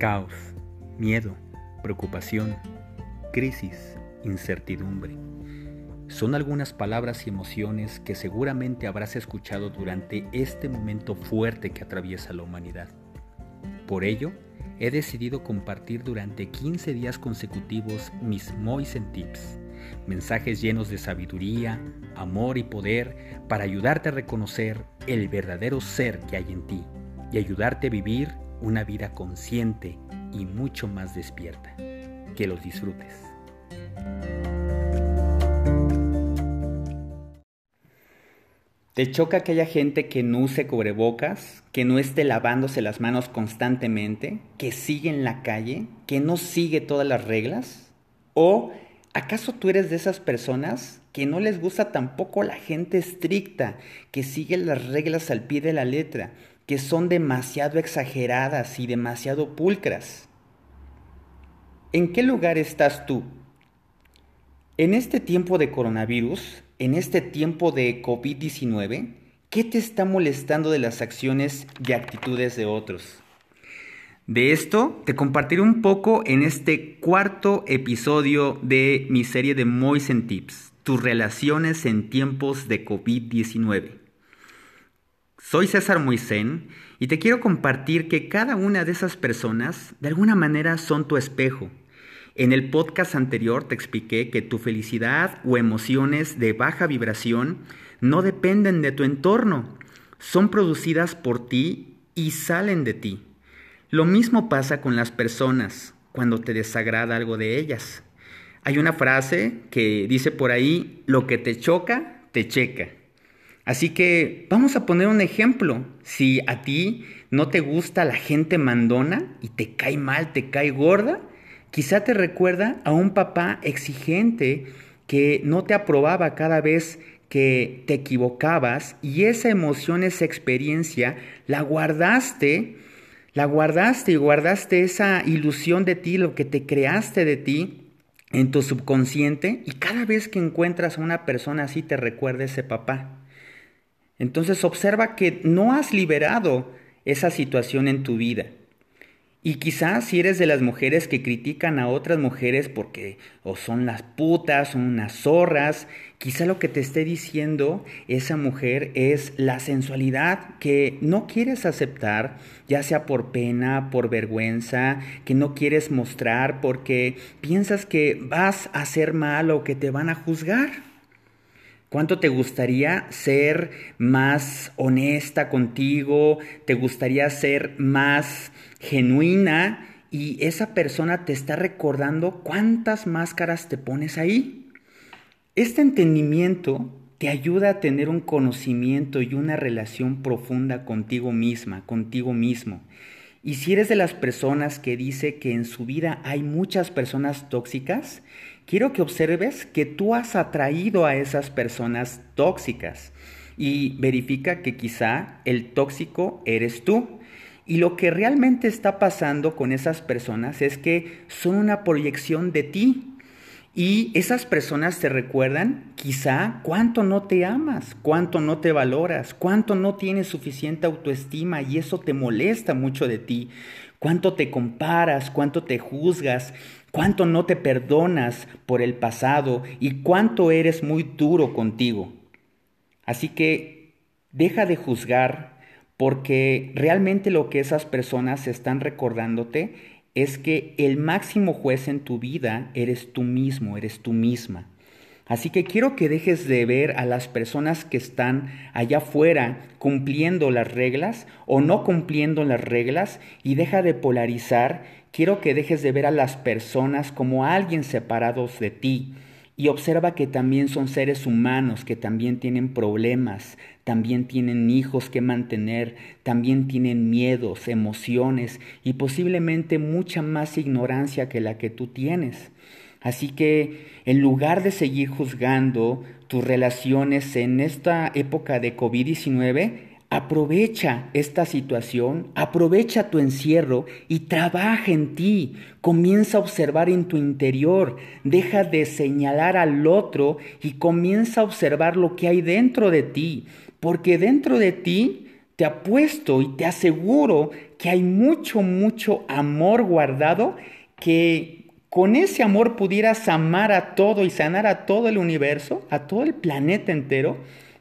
caos, miedo, preocupación, crisis, incertidumbre. Son algunas palabras y emociones que seguramente habrás escuchado durante este momento fuerte que atraviesa la humanidad. Por ello, he decidido compartir durante 15 días consecutivos mis Moisen Tips, mensajes llenos de sabiduría, amor y poder para ayudarte a reconocer el verdadero ser que hay en ti y ayudarte a vivir una vida consciente y mucho más despierta. Que los disfrutes. ¿Te choca que haya gente que no use cubrebocas, que no esté lavándose las manos constantemente, que sigue en la calle, que no sigue todas las reglas? ¿O acaso tú eres de esas personas que no les gusta tampoco la gente estricta, que sigue las reglas al pie de la letra, que son demasiado exageradas y demasiado pulcras. ¿En qué lugar estás tú? En este tiempo de coronavirus, en este tiempo de COVID-19, ¿qué te está molestando de las acciones y actitudes de otros? De esto te compartiré un poco en este cuarto episodio de mi serie de Moisen Tips, tus relaciones en tiempos de COVID-19. Soy César Moisén y te quiero compartir que cada una de esas personas de alguna manera son tu espejo. En el podcast anterior te expliqué que tu felicidad o emociones de baja vibración no dependen de tu entorno, son producidas por ti y salen de ti. Lo mismo pasa con las personas cuando te desagrada algo de ellas. Hay una frase que dice por ahí, lo que te choca, te checa. Así que vamos a poner un ejemplo. Si a ti no te gusta la gente mandona y te cae mal, te cae gorda, quizá te recuerda a un papá exigente que no te aprobaba cada vez que te equivocabas y esa emoción, esa experiencia, la guardaste, la guardaste y guardaste esa ilusión de ti, lo que te creaste de ti en tu subconsciente y cada vez que encuentras a una persona así te recuerda ese papá. Entonces observa que no has liberado esa situación en tu vida. Y quizás si eres de las mujeres que critican a otras mujeres porque o son las putas, son unas zorras, quizá lo que te esté diciendo esa mujer es la sensualidad que no quieres aceptar, ya sea por pena, por vergüenza, que no quieres mostrar porque piensas que vas a hacer mal o que te van a juzgar. ¿Cuánto te gustaría ser más honesta contigo? ¿Te gustaría ser más genuina? Y esa persona te está recordando cuántas máscaras te pones ahí. Este entendimiento te ayuda a tener un conocimiento y una relación profunda contigo misma, contigo mismo. Y si eres de las personas que dice que en su vida hay muchas personas tóxicas, quiero que observes que tú has atraído a esas personas tóxicas y verifica que quizá el tóxico eres tú. Y lo que realmente está pasando con esas personas es que son una proyección de ti. Y esas personas te recuerdan quizá cuánto no te amas, cuánto no te valoras, cuánto no tienes suficiente autoestima y eso te molesta mucho de ti, cuánto te comparas, cuánto te juzgas, cuánto no te perdonas por el pasado y cuánto eres muy duro contigo. Así que deja de juzgar porque realmente lo que esas personas están recordándote es que el máximo juez en tu vida eres tú mismo, eres tú misma. Así que quiero que dejes de ver a las personas que están allá afuera cumpliendo las reglas o no cumpliendo las reglas y deja de polarizar. Quiero que dejes de ver a las personas como alguien separados de ti y observa que también son seres humanos, que también tienen problemas, también tienen hijos que mantener, también tienen miedos, emociones y posiblemente mucha más ignorancia que la que tú tienes. Así que en lugar de seguir juzgando tus relaciones en esta época de COVID-19, Aprovecha esta situación, aprovecha tu encierro y trabaja en ti. Comienza a observar en tu interior. Deja de señalar al otro y comienza a observar lo que hay dentro de ti. Porque dentro de ti te apuesto y te aseguro que hay mucho, mucho amor guardado que con ese amor pudieras amar a todo y sanar a todo el universo, a todo el planeta entero,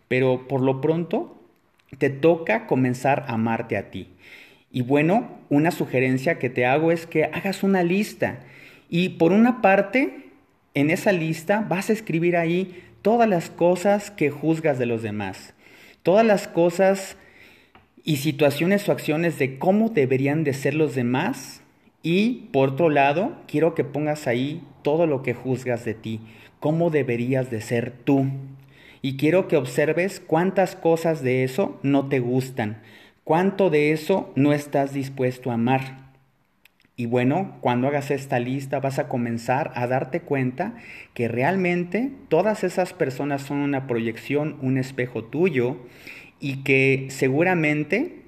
pero por lo pronto te toca comenzar a amarte a ti. Y bueno, una sugerencia que te hago es que hagas una lista y por una parte, en esa lista vas a escribir ahí todas las cosas que juzgas de los demás, todas las cosas y situaciones o acciones de cómo deberían de ser los demás. Y por otro lado, quiero que pongas ahí todo lo que juzgas de ti, cómo deberías de ser tú. Y quiero que observes cuántas cosas de eso no te gustan, cuánto de eso no estás dispuesto a amar. Y bueno, cuando hagas esta lista vas a comenzar a darte cuenta que realmente todas esas personas son una proyección, un espejo tuyo y que seguramente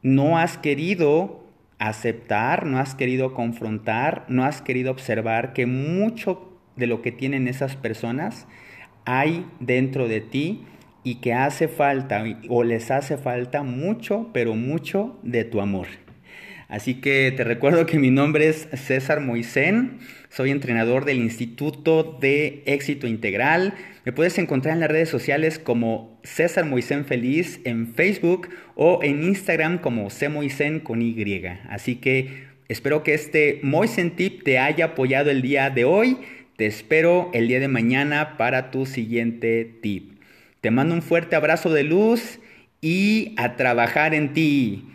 no has querido aceptar, no has querido confrontar, no has querido observar que mucho de lo que tienen esas personas hay dentro de ti y que hace falta o les hace falta mucho, pero mucho de tu amor. Así que te recuerdo que mi nombre es César Moisén, soy entrenador del Instituto de Éxito Integral. Me puedes encontrar en las redes sociales como César Moisén Feliz en Facebook o en Instagram como C Moisén con Y. Así que espero que este Moisén Tip te haya apoyado el día de hoy. Te espero el día de mañana para tu siguiente tip. Te mando un fuerte abrazo de luz y a trabajar en ti.